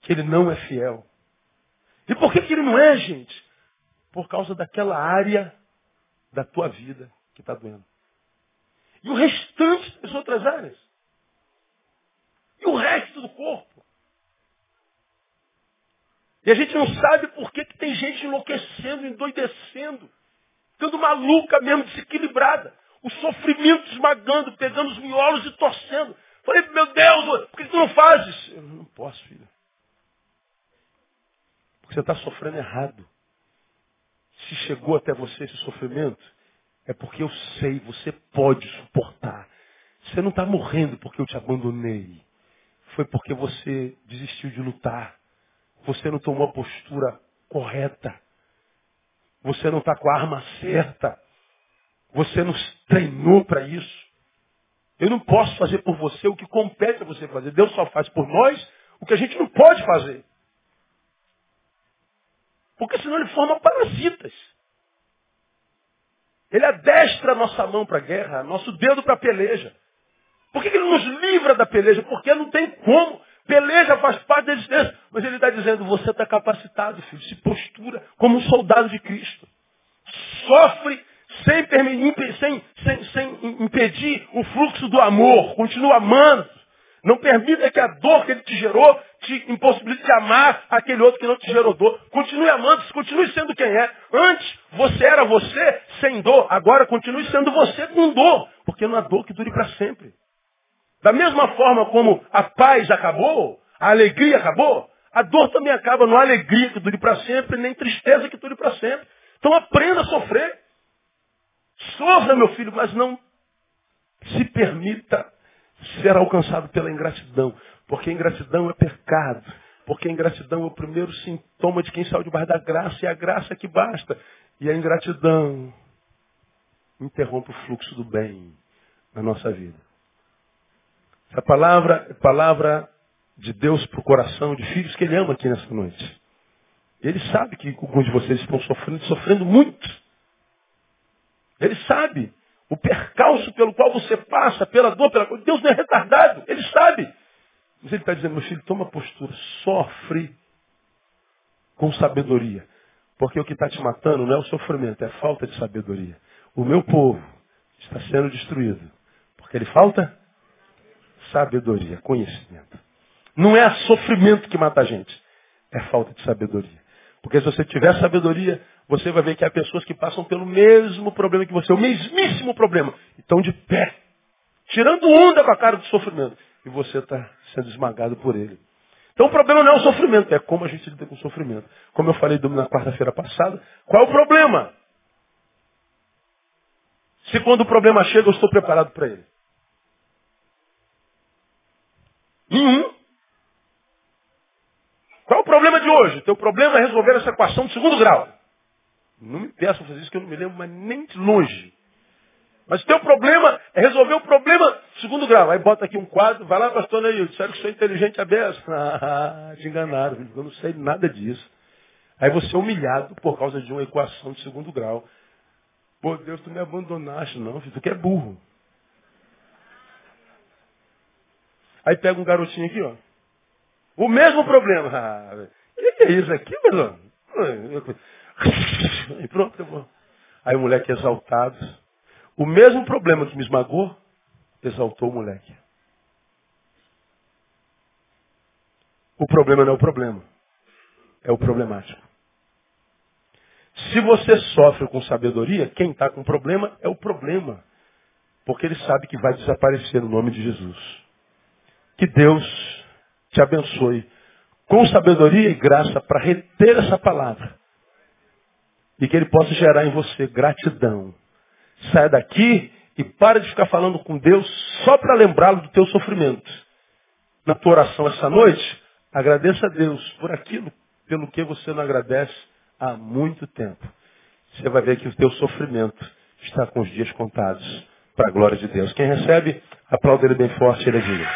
Que Ele não é fiel. E por que, que ele não é, gente? Por causa daquela área da tua vida que está doendo. E o restante das outras áreas. E o resto do corpo. E a gente não sabe por que, que tem gente enlouquecendo, endoidecendo, ficando maluca mesmo, desequilibrada. O sofrimento esmagando, pegando os miolos e torcendo. Falei, meu Deus, por que tu não fazes? Eu não posso, filho. Porque você está sofrendo errado. Se chegou até você esse sofrimento, é porque eu sei, você pode suportar. Você não está morrendo porque eu te abandonei. Foi porque você desistiu de lutar. Você não tomou a postura correta. Você não está com a arma certa. Você não treinou para isso. Eu não posso fazer por você o que compete a você fazer. Deus só faz por nós o que a gente não pode fazer. Porque senão ele forma parasitas. Ele adestra a nossa mão para a guerra, nosso dedo para a peleja. Por que ele nos livra da peleja? Porque não tem como. Peleja faz parte da existência. Mas ele está dizendo, você está capacitado, filho. Se postura como um soldado de Cristo. Sofre sem, sem, sem, sem impedir o fluxo do amor. Continua amando. Não permita que a dor que ele te gerou te impossibilite de amar aquele outro que não te gerou dor. Continue amando, continue sendo quem é. Antes você era você sem dor, agora continue sendo você com dor, porque não há dor que dure para sempre. Da mesma forma como a paz acabou, a alegria acabou, a dor também acaba. Não há alegria que dure para sempre, nem tristeza que dure para sempre. Então aprenda a sofrer. Sofra, meu filho, mas não se permita ser alcançado pela ingratidão. Porque ingratidão é pecado. Porque ingratidão é o primeiro sintoma de quem saiu debaixo da graça, e a graça é que basta. E a ingratidão interrompe o fluxo do bem na nossa vida. Essa palavra é palavra de Deus para o coração de filhos que Ele ama aqui nessa noite. Ele sabe que alguns de vocês estão sofrendo, sofrendo muito. Ele sabe o percalço pelo qual você passa, pela dor, pela coisa. Deus não é retardado, Ele sabe. Mas Ele está dizendo, meu filho, toma postura, sofre com sabedoria. Porque o que está te matando não é o sofrimento, é a falta de sabedoria. O meu povo está sendo destruído. Porque ele falta sabedoria, conhecimento. Não é sofrimento que mata a gente, é falta de sabedoria. Porque se você tiver sabedoria, você vai ver que há pessoas que passam pelo mesmo problema que você, o mesmíssimo problema, estão de pé, tirando onda com a cara do sofrimento. E você está sendo esmagado por ele. Então o problema não é o sofrimento, é como a gente lida com o sofrimento. Como eu falei na quarta-feira passada, qual é o problema? Se quando o problema chega eu estou preparado para ele. Nenhum. Qual é o problema de hoje? Teu problema é resolver essa equação de segundo grau. Não me peçam fazer isso que eu não me lembro, mas nem de longe. Mas o teu problema é resolver o problema segundo grau. Aí bota aqui um quadro, vai lá, pastor Neil, disseram que sou inteligente a beça. Ah, te enganaram, eu não sei nada disso. Aí você é humilhado por causa de uma equação de segundo grau. Pô, Deus, tu me abandonaste. Não, filho, tu que é burro. Aí pega um garotinho aqui, ó. O mesmo problema. Ah, o que é isso aqui, meu E pronto. Aí o moleque exaltado. O mesmo problema que me esmagou, exaltou o moleque. O problema não é o problema. É o problemático. Se você sofre com sabedoria, quem está com problema é o problema. Porque ele sabe que vai desaparecer no nome de Jesus. Que Deus te abençoe com sabedoria e graça para reter essa palavra. E que ele possa gerar em você gratidão. Saia daqui e para de ficar falando com Deus só para lembrá-lo do teu sofrimento. Na tua oração essa noite, agradeça a Deus por aquilo pelo que você não agradece há muito tempo. Você vai ver que o teu sofrimento está com os dias contados para a glória de Deus. Quem recebe, aplauda ele bem forte, ele é digno.